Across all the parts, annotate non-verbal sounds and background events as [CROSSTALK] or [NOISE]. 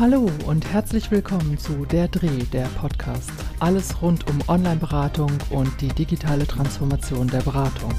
Hallo und herzlich willkommen zu Der Dreh, der Podcast. Alles rund um Online-Beratung und die digitale Transformation der Beratung.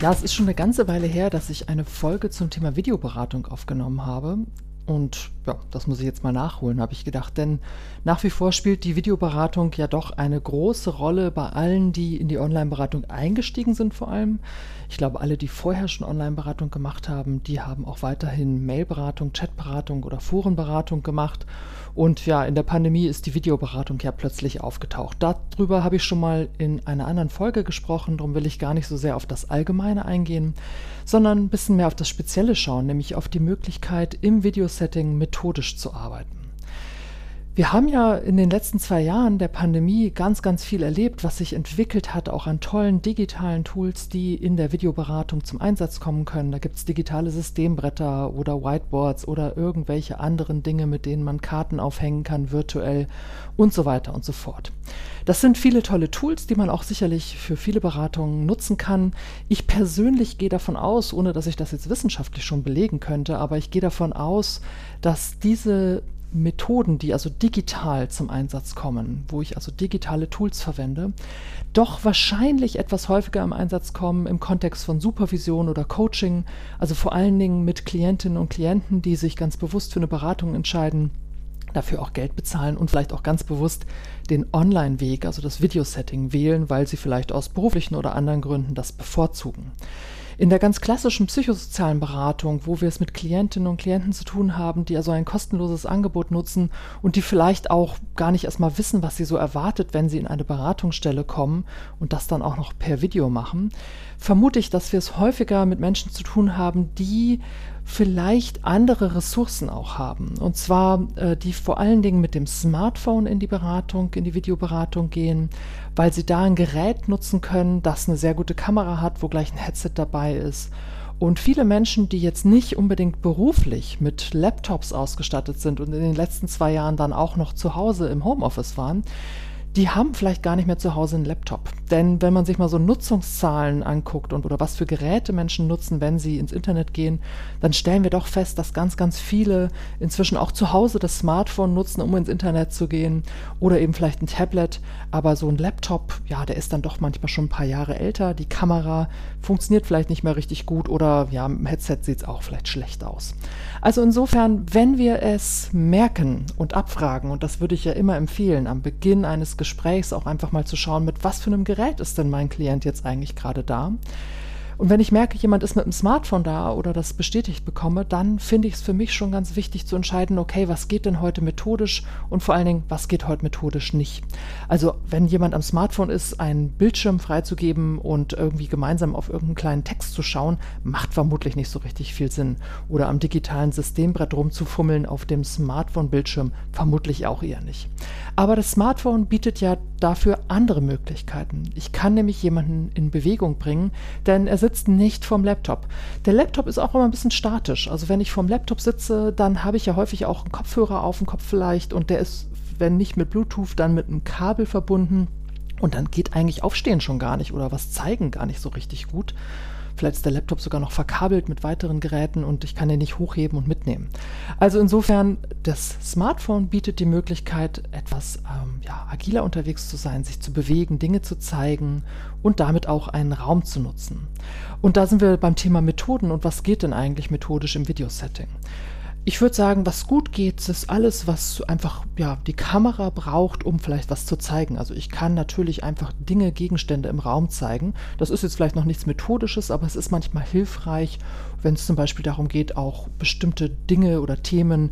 Ja, es ist schon eine ganze Weile her, dass ich eine Folge zum Thema Videoberatung aufgenommen habe. Und ja, das muss ich jetzt mal nachholen, habe ich gedacht. Denn nach wie vor spielt die Videoberatung ja doch eine große Rolle bei allen, die in die Online-Beratung eingestiegen sind vor allem. Ich glaube, alle, die vorher schon Online-Beratung gemacht haben, die haben auch weiterhin Mail-Beratung, Chat-Beratung oder Forenberatung gemacht. Und ja, in der Pandemie ist die Videoberatung ja plötzlich aufgetaucht. Darüber habe ich schon mal in einer anderen Folge gesprochen, darum will ich gar nicht so sehr auf das Allgemeine eingehen, sondern ein bisschen mehr auf das Spezielle schauen, nämlich auf die Möglichkeit, im Videosetting methodisch zu arbeiten. Wir haben ja in den letzten zwei Jahren der Pandemie ganz, ganz viel erlebt, was sich entwickelt hat, auch an tollen digitalen Tools, die in der Videoberatung zum Einsatz kommen können. Da gibt es digitale Systembretter oder Whiteboards oder irgendwelche anderen Dinge, mit denen man Karten aufhängen kann, virtuell und so weiter und so fort. Das sind viele tolle Tools, die man auch sicherlich für viele Beratungen nutzen kann. Ich persönlich gehe davon aus, ohne dass ich das jetzt wissenschaftlich schon belegen könnte, aber ich gehe davon aus, dass diese Methoden, die also digital zum Einsatz kommen, wo ich also digitale Tools verwende, doch wahrscheinlich etwas häufiger im Einsatz kommen im Kontext von Supervision oder Coaching, also vor allen Dingen mit Klientinnen und Klienten, die sich ganz bewusst für eine Beratung entscheiden, dafür auch Geld bezahlen und vielleicht auch ganz bewusst den Online-Weg, also das Videosetting wählen, weil sie vielleicht aus beruflichen oder anderen Gründen das bevorzugen. In der ganz klassischen psychosozialen Beratung, wo wir es mit Klientinnen und Klienten zu tun haben, die also ein kostenloses Angebot nutzen und die vielleicht auch gar nicht erstmal wissen, was sie so erwartet, wenn sie in eine Beratungsstelle kommen und das dann auch noch per Video machen, vermute ich, dass wir es häufiger mit Menschen zu tun haben, die vielleicht andere Ressourcen auch haben. Und zwar, äh, die vor allen Dingen mit dem Smartphone in die Beratung, in die Videoberatung gehen, weil sie da ein Gerät nutzen können, das eine sehr gute Kamera hat, wo gleich ein Headset dabei ist. Und viele Menschen, die jetzt nicht unbedingt beruflich mit Laptops ausgestattet sind und in den letzten zwei Jahren dann auch noch zu Hause im Homeoffice waren, die haben vielleicht gar nicht mehr zu Hause einen Laptop. Denn wenn man sich mal so Nutzungszahlen anguckt und oder was für Geräte Menschen nutzen, wenn sie ins Internet gehen, dann stellen wir doch fest, dass ganz, ganz viele inzwischen auch zu Hause das Smartphone nutzen, um ins Internet zu gehen oder eben vielleicht ein Tablet. Aber so ein Laptop, ja, der ist dann doch manchmal schon ein paar Jahre älter. Die Kamera funktioniert vielleicht nicht mehr richtig gut oder ja, im Headset sieht es auch vielleicht schlecht aus. Also insofern, wenn wir es merken und abfragen, und das würde ich ja immer empfehlen, am Beginn eines Gesprächs auch einfach mal zu schauen, mit was für einem Gerät ist denn mein Klient jetzt eigentlich gerade da. Und wenn ich merke, jemand ist mit dem Smartphone da oder das bestätigt bekomme, dann finde ich es für mich schon ganz wichtig zu entscheiden, okay, was geht denn heute methodisch und vor allen Dingen, was geht heute methodisch nicht. Also wenn jemand am Smartphone ist, einen Bildschirm freizugeben und irgendwie gemeinsam auf irgendeinen kleinen Text zu schauen, macht vermutlich nicht so richtig viel Sinn. Oder am digitalen Systembrett rumzufummeln auf dem Smartphone-Bildschirm, vermutlich auch eher nicht. Aber das Smartphone bietet ja dafür andere Möglichkeiten. Ich kann nämlich jemanden in Bewegung bringen, denn er sitzt nicht vorm Laptop. Der Laptop ist auch immer ein bisschen statisch. Also wenn ich vorm Laptop sitze, dann habe ich ja häufig auch einen Kopfhörer auf dem Kopf vielleicht und der ist, wenn nicht mit Bluetooth, dann mit einem Kabel verbunden. Und dann geht eigentlich Aufstehen schon gar nicht oder was zeigen gar nicht so richtig gut. Vielleicht ist der Laptop sogar noch verkabelt mit weiteren Geräten und ich kann den nicht hochheben und mitnehmen. Also insofern, das Smartphone bietet die Möglichkeit, etwas ähm, ja, agiler unterwegs zu sein, sich zu bewegen, Dinge zu zeigen und damit auch einen Raum zu nutzen. Und da sind wir beim Thema Methoden und was geht denn eigentlich methodisch im Videosetting? Ich würde sagen, was gut geht, ist alles, was einfach ja, die Kamera braucht, um vielleicht was zu zeigen. Also ich kann natürlich einfach Dinge, Gegenstände im Raum zeigen. Das ist jetzt vielleicht noch nichts Methodisches, aber es ist manchmal hilfreich, wenn es zum Beispiel darum geht, auch bestimmte Dinge oder Themen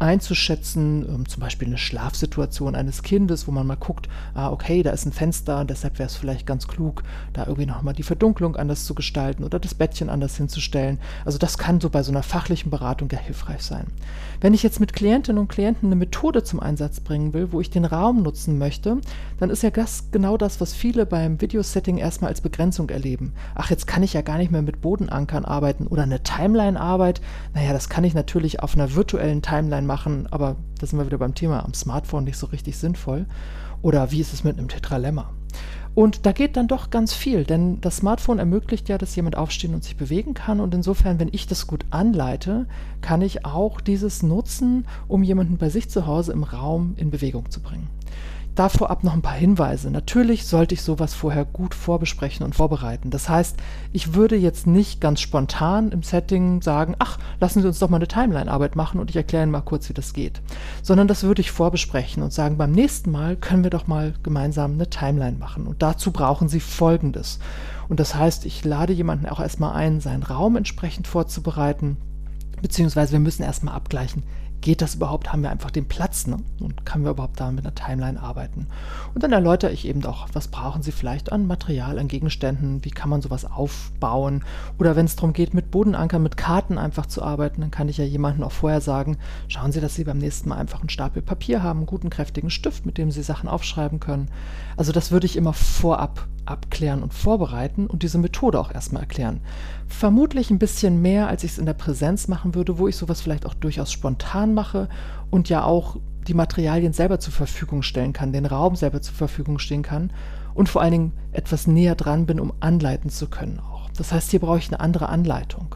einzuschätzen, ähm, zum Beispiel eine Schlafsituation eines Kindes, wo man mal guckt, ah, okay, da ist ein Fenster, deshalb wäre es vielleicht ganz klug, da irgendwie nochmal die Verdunklung anders zu gestalten oder das Bettchen anders hinzustellen. Also das kann so bei so einer fachlichen Beratung ja hilfreich sein. Wenn ich jetzt mit Klientinnen und Klienten eine Methode zum Einsatz bringen will, wo ich den Raum nutzen möchte, dann ist ja das genau das, was viele beim Videosetting erstmal als Begrenzung erleben. Ach, jetzt kann ich ja gar nicht mehr mit Bodenankern arbeiten oder eine Timeline-Arbeit. Naja, das kann ich natürlich auf einer virtuellen Timeline machen, aber da sind wir wieder beim Thema am Smartphone nicht so richtig sinnvoll. Oder wie ist es mit einem Tetralemma? Und da geht dann doch ganz viel, denn das Smartphone ermöglicht ja, dass jemand aufstehen und sich bewegen kann. Und insofern, wenn ich das gut anleite, kann ich auch dieses nutzen, um jemanden bei sich zu Hause im Raum in Bewegung zu bringen da vorab noch ein paar Hinweise. Natürlich sollte ich sowas vorher gut vorbesprechen und vorbereiten. Das heißt, ich würde jetzt nicht ganz spontan im Setting sagen, ach, lassen Sie uns doch mal eine Timeline-Arbeit machen und ich erkläre Ihnen mal kurz, wie das geht. Sondern das würde ich vorbesprechen und sagen, beim nächsten Mal können wir doch mal gemeinsam eine Timeline machen. Und dazu brauchen Sie Folgendes. Und das heißt, ich lade jemanden auch erstmal ein, seinen Raum entsprechend vorzubereiten, beziehungsweise wir müssen erstmal abgleichen, geht das überhaupt? Haben wir einfach den Platz? Ne? Und können wir überhaupt da mit einer Timeline arbeiten? Und dann erläutere ich eben auch, was brauchen Sie vielleicht an Material, an Gegenständen? Wie kann man sowas aufbauen? Oder wenn es darum geht, mit Bodenankern, mit Karten einfach zu arbeiten, dann kann ich ja jemandem auch vorher sagen, schauen Sie, dass Sie beim nächsten Mal einfach einen Stapel Papier haben, einen guten, kräftigen Stift, mit dem Sie Sachen aufschreiben können. Also das würde ich immer vorab abklären und vorbereiten und diese Methode auch erstmal erklären. Vermutlich ein bisschen mehr, als ich es in der Präsenz machen würde, wo ich sowas vielleicht auch durchaus spontan mache und ja auch die Materialien selber zur Verfügung stellen kann, den Raum selber zur Verfügung stehen kann und vor allen Dingen etwas näher dran bin, um anleiten zu können auch. Das heißt, hier brauche ich eine andere Anleitung.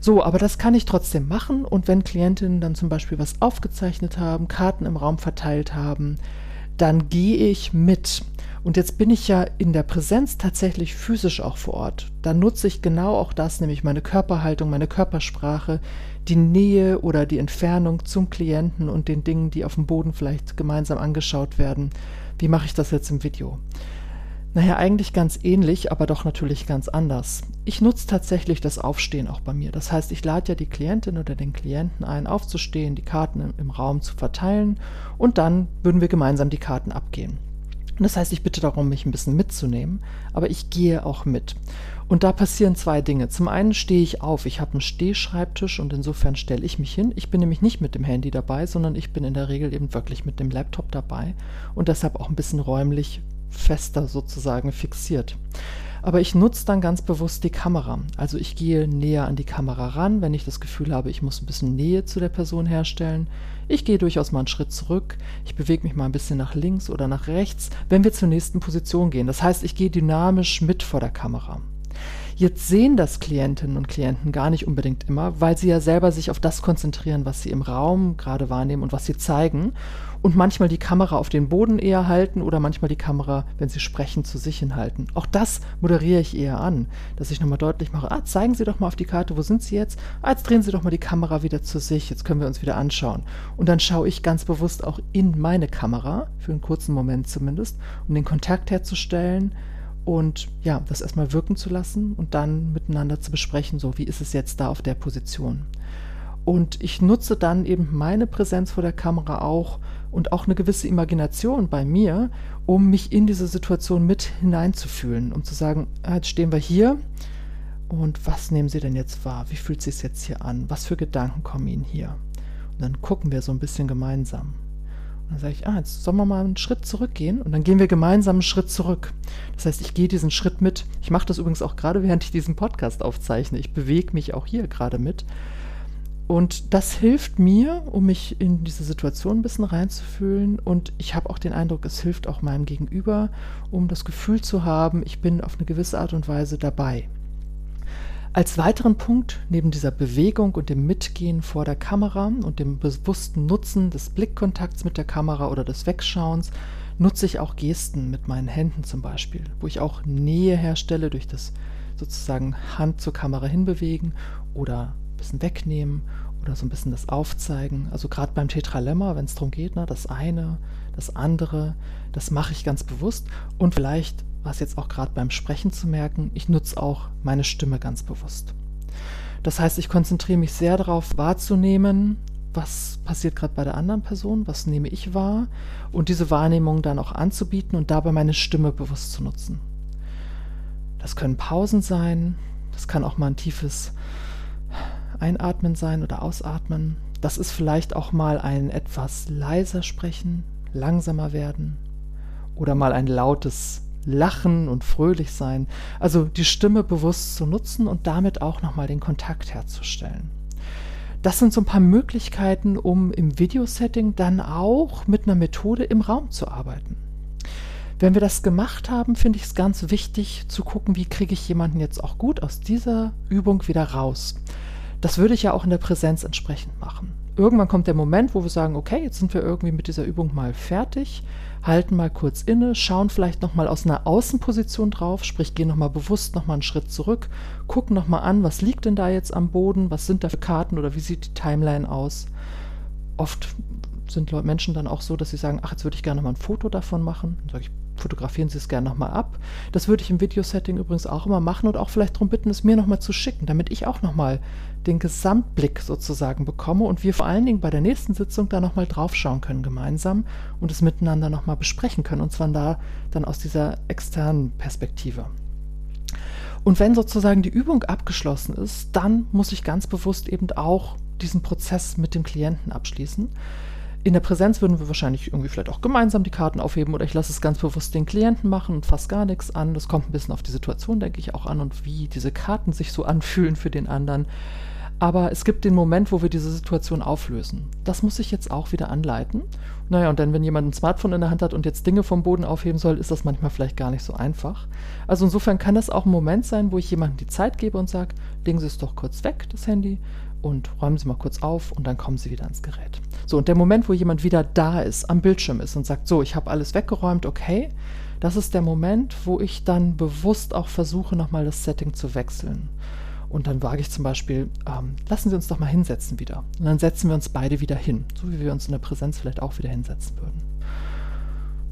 So, aber das kann ich trotzdem machen und wenn Klientinnen dann zum Beispiel was aufgezeichnet haben, Karten im Raum verteilt haben, dann gehe ich mit. Und jetzt bin ich ja in der Präsenz tatsächlich physisch auch vor Ort. Da nutze ich genau auch das, nämlich meine Körperhaltung, meine Körpersprache, die Nähe oder die Entfernung zum Klienten und den Dingen, die auf dem Boden vielleicht gemeinsam angeschaut werden. Wie mache ich das jetzt im Video? Naja, eigentlich ganz ähnlich, aber doch natürlich ganz anders. Ich nutze tatsächlich das Aufstehen auch bei mir. Das heißt, ich lade ja die Klientin oder den Klienten ein, aufzustehen, die Karten im, Raum zu verteilen und dann würden wir gemeinsam die Karten abgehen. Das heißt, ich bitte darum, mich ein bisschen mitzunehmen, aber ich gehe auch mit. Und da passieren zwei Dinge. Zum einen stehe ich auf. Ich habe einen Stehschreibtisch und insofern stelle ich mich hin. Ich bin nämlich nicht mit dem Handy dabei, sondern ich bin in der Regel eben wirklich mit dem Laptop dabei und deshalb auch ein bisschen räumlich fester sozusagen fixiert. Aber ich nutze dann ganz bewusst die Kamera. Also ich gehe näher an die Kamera ran, wenn ich das Gefühl habe, ich muss ein bisschen Nähe zu der Person herstellen. Ich gehe durchaus mal einen Schritt zurück. Ich bewege mich mal ein bisschen nach links oder nach rechts, wenn wir zur nächsten Position gehen. Das heißt, ich gehe dynamisch mit vor der Kamera. Jetzt sehen das Klientinnen und Klienten gar nicht unbedingt immer, weil sie ja selber sich auf das konzentrieren, was sie im Raum gerade wahrnehmen und was sie zeigen und manchmal die Kamera auf den Boden eher halten oder manchmal die Kamera, wenn sie sprechen, zu sich hinhalten. Auch das moderiere ich eher an, dass ich nochmal deutlich mache, ah, zeigen Sie doch mal auf die Karte, wo sind Sie jetzt? Ah, jetzt drehen Sie doch mal die Kamera wieder zu sich, jetzt können wir uns wieder anschauen. Und dann schaue ich ganz bewusst auch in meine Kamera, für einen kurzen Moment zumindest, um den Kontakt herzustellen, und ja, das erstmal wirken zu lassen und dann miteinander zu besprechen, so wie ist es jetzt da auf der Position. Und ich nutze dann eben meine Präsenz vor der Kamera auch und auch eine gewisse Imagination bei mir, um mich in diese Situation mit hineinzufühlen, um zu sagen, ah, jetzt stehen wir hier und was nehmen Sie denn jetzt wahr? Wie fühlt es sich jetzt hier an? Was für Gedanken kommen Ihnen hier? Und dann gucken wir so ein bisschen gemeinsam. Dann sage ich, ah, jetzt sollen wir mal einen Schritt zurückgehen und dann gehen wir gemeinsam einen Schritt zurück. Das heißt, ich gehe diesen Schritt mit. Ich mache das übrigens auch gerade, während ich diesen Podcast aufzeichne. Ich bewege mich auch hier gerade mit. Und das hilft mir, um mich in diese Situation ein bisschen reinzufühlen. Und ich habe auch den Eindruck, es hilft auch meinem Gegenüber, um das Gefühl zu haben, ich bin auf eine gewisse Art und Weise dabei. Als weiteren Punkt neben dieser Bewegung und dem Mitgehen vor der Kamera und dem bewussten Nutzen des Blickkontakts mit der Kamera oder des Wegschauens nutze ich auch Gesten mit meinen Händen zum Beispiel, wo ich auch Nähe herstelle durch das sozusagen Hand zur Kamera hinbewegen oder ein bisschen wegnehmen oder so ein bisschen das Aufzeigen. Also gerade beim Tetralemma, wenn es darum geht, ne, das eine, das andere, das mache ich ganz bewusst und vielleicht was jetzt auch gerade beim Sprechen zu merken, ich nutze auch meine Stimme ganz bewusst. Das heißt, ich konzentriere mich sehr darauf wahrzunehmen, was passiert gerade bei der anderen Person, was nehme ich wahr und diese Wahrnehmung dann auch anzubieten und dabei meine Stimme bewusst zu nutzen. Das können Pausen sein, das kann auch mal ein tiefes Einatmen sein oder Ausatmen. Das ist vielleicht auch mal ein etwas leiser sprechen, langsamer werden oder mal ein lautes lachen und fröhlich sein. Also die Stimme bewusst zu nutzen und damit auch nochmal den Kontakt herzustellen. Das sind so ein paar Möglichkeiten, um im Videosetting dann auch mit einer Methode im Raum zu arbeiten. Wenn wir das gemacht haben, finde ich es ganz wichtig zu gucken, wie kriege ich jemanden jetzt auch gut aus dieser Übung wieder raus. Das würde ich ja auch in der Präsenz entsprechend machen. Irgendwann kommt der Moment, wo wir sagen, okay, jetzt sind wir irgendwie mit dieser Übung mal fertig, halten mal kurz inne, schauen vielleicht nochmal aus einer Außenposition drauf, sprich gehen nochmal bewusst nochmal einen Schritt zurück, gucken nochmal an, was liegt denn da jetzt am Boden, was sind da für Karten oder wie sieht die Timeline aus. Oft sind Menschen dann auch so, dass sie sagen, ach, jetzt würde ich gerne mal ein Foto davon machen. Dann sage ich, fotografieren Sie es gerne nochmal ab. Das würde ich im Videosetting übrigens auch immer machen und auch vielleicht darum bitten, es mir nochmal zu schicken, damit ich auch nochmal den Gesamtblick sozusagen bekomme und wir vor allen Dingen bei der nächsten Sitzung da nochmal draufschauen können gemeinsam und es miteinander nochmal besprechen können und zwar da dann aus dieser externen Perspektive. Und wenn sozusagen die Übung abgeschlossen ist, dann muss ich ganz bewusst eben auch diesen Prozess mit dem Klienten abschließen. In der Präsenz würden wir wahrscheinlich irgendwie vielleicht auch gemeinsam die Karten aufheben oder ich lasse es ganz bewusst den Klienten machen und fasse gar nichts an. Das kommt ein bisschen auf die Situation, denke ich, auch an und wie diese Karten sich so [LAUGHS] anfühlen für den anderen. Aber es gibt den Moment, wo wir diese Situation auflösen. Das muss ich jetzt auch wieder anleiten. Naja, und dann, wenn jemand ein Smartphone in der Hand hat und jetzt Dinge vom Boden aufheben soll, ist das manchmal vielleicht gar nicht so einfach. Also insofern kann das auch ein Moment sein, wo ich jemandem die Zeit gebe und sage, legen Sie es doch kurz weg, das Handy, und räumen Sie mal kurz auf und dann kommen Sie wieder ans Gerät. So, und der Moment, wo jemand wieder da ist, am Bildschirm ist und sagt, so, ich habe alles weggeräumt, okay, das ist der Moment, wo ich dann bewusst auch versuche, nochmal das Setting zu wechseln. Und dann wage ich zum Beispiel, ähm, lassen Sie uns doch mal hinsetzen wieder. Und dann setzen wir uns beide wieder hin, so wie wir uns in der Präsenz vielleicht auch wieder hinsetzen würden.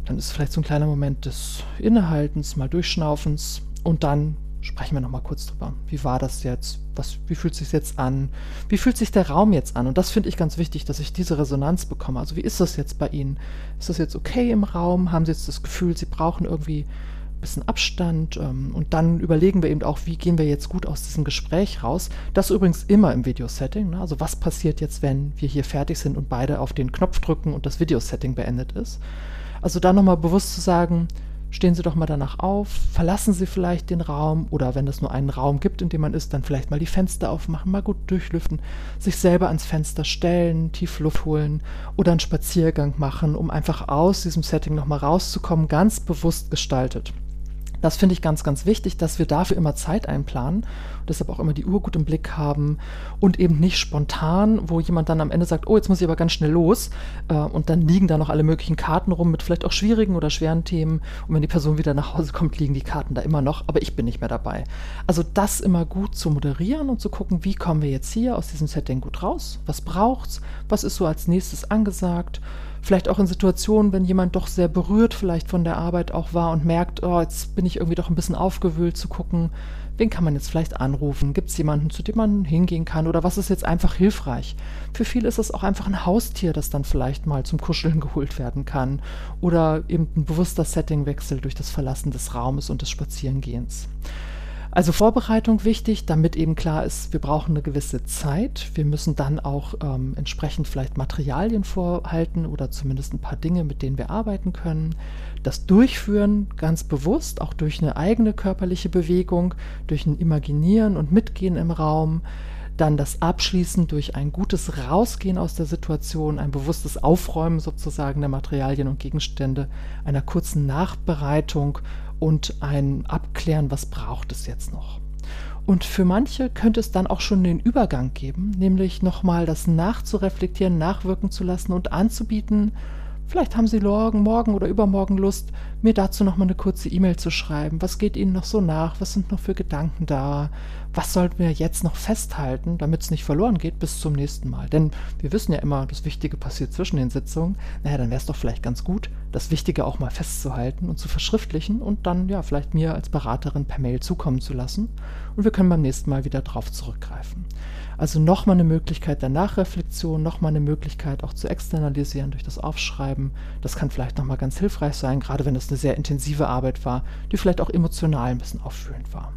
Dann ist vielleicht so ein kleiner Moment des Innehaltens, mal Durchschnaufens und dann sprechen wir noch mal kurz drüber. Wie war das jetzt? Was, wie fühlt es sich jetzt an? Wie fühlt sich der Raum jetzt an? Und das finde ich ganz wichtig, dass ich diese Resonanz bekomme. Also wie ist das jetzt bei Ihnen? Ist das jetzt okay im Raum? Haben Sie jetzt das Gefühl, Sie brauchen irgendwie ein bisschen Abstand? Ähm, und dann überlegen wir eben auch, wie gehen wir jetzt gut aus diesem Gespräch raus? Das übrigens immer im Videosetting. Ne? Also was passiert jetzt, wenn wir hier fertig sind und beide auf den Knopf drücken und das Videosetting beendet ist? Also da nochmal bewusst zu sagen, stehen Sie doch mal danach auf, verlassen Sie vielleicht den Raum oder wenn es nur einen Raum gibt, in dem man ist, dann vielleicht mal die Fenster aufmachen, mal gut durchlüften, sich selber ans Fenster stellen, tief Luft holen oder einen Spaziergang machen, um einfach aus diesem Setting nochmal rauszukommen, ganz bewusst gestaltet. Das finde ich ganz, ganz wichtig, dass wir dafür immer Zeit einplanen und deshalb auch immer die Uhr gut im Blick haben und eben nicht spontan, wo jemand dann am Ende sagt, oh, jetzt muss ich aber ganz schnell los äh, und dann liegen da noch alle möglichen Karten rum mit vielleicht auch schwierigen oder schweren Themen. Und wenn die Person wieder nach Hause kommt, liegen die Karten da immer noch, aber ich bin nicht mehr dabei. Also das immer gut zu moderieren und zu gucken, wie kommen wir jetzt hier aus diesem Setting gut raus, was braucht's, was ist so als nächstes angesagt vielleicht auch in Situationen, wenn jemand doch sehr berührt vielleicht von der Arbeit auch war und merkt, oh, jetzt bin ich irgendwie doch ein bisschen aufgewühlt zu gucken, wen kann man jetzt vielleicht anrufen? Gibt es jemanden, zu dem man hingehen kann? Oder was ist jetzt einfach hilfreich? Für viele ist es auch einfach ein Haustier, das dann vielleicht mal zum Kuscheln [LAUGHS] geholt werden kann. Oder eben ein bewusster Settingwechsel durch das Verlassen des Raumes und des Spazierengehens. Also Vorbereitung wichtig, damit eben klar ist, wir brauchen eine gewisse Zeit. Wir müssen dann auch ähm, entsprechend vielleicht Materialien vorhalten oder zumindest ein paar Dinge, mit denen wir arbeiten können. Das Durchführen ganz bewusst, auch durch eine eigene körperliche Bewegung, durch ein Imaginieren und Mitgehen im Raum. Dann das Abschließen durch ein gutes Rausgehen aus der Situation, ein bewusstes Aufräumen sozusagen der Materialien und Gegenstände, einer kurzen Nachbereitung und ein Abklären, was braucht es jetzt noch. Und für manche könnte es dann auch schon den Übergang geben, nämlich nochmal das nachzureflektieren, nachwirken zu lassen und anzubieten, Vielleicht haben Sie morgen, morgen oder übermorgen Lust, mir dazu noch mal eine kurze E-Mail zu schreiben. Was geht Ihnen noch so nach? Was sind noch für Gedanken da? Was sollten wir jetzt noch festhalten, damit es nicht verloren geht bis zum nächsten Mal? Denn wir wissen ja immer, das Wichtige passiert zwischen den Sitzungen. Naja, dann wäre es doch vielleicht ganz gut, das Wichtige auch mal festzuhalten und zu verschriftlichen und dann ja vielleicht mir als Beraterin per Mail zukommen zu lassen. Und wir können beim nächsten Mal wieder drauf zurückgreifen. Also nochmal eine Möglichkeit der Nachreflexion, nochmal eine Möglichkeit auch zu externalisieren durch das Aufschreiben. Das kann vielleicht nochmal ganz hilfreich sein, gerade wenn es eine sehr intensive Arbeit war, die vielleicht auch emotional ein bisschen auffühlend war.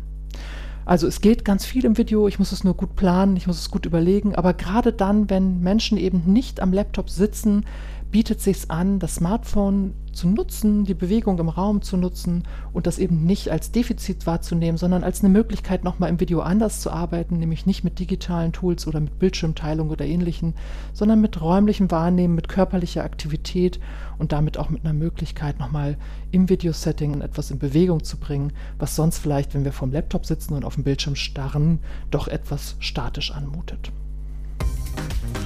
Also es geht ganz viel im Video, ich muss es nur gut planen, ich muss es gut überlegen, aber gerade dann, wenn Menschen eben nicht am Laptop sitzen, bietet sich an, das Smartphone zu nutzen, die Bewegung im Raum zu nutzen und das eben nicht als Defizit wahrzunehmen, sondern als eine Möglichkeit, nochmal im Video anders zu arbeiten, nämlich nicht mit digitalen Tools oder mit Bildschirmteilung oder ähnlichen, sondern mit räumlichem Wahrnehmen, mit körperlicher Aktivität und damit auch mit einer Möglichkeit, nochmal im Videosetting etwas in Bewegung zu bringen, was sonst vielleicht, wenn wir vorm Laptop sitzen und auf dem Bildschirm starren, doch etwas statisch anmutet.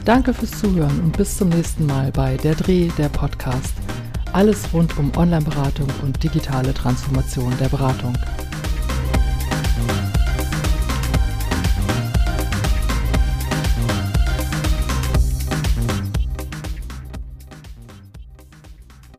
Danke fürs Zuhören und bis zum nächsten Mal bei Der Dreh, der Podcast. Alles rund um Online-Beratung und digitale Transformation der Beratung.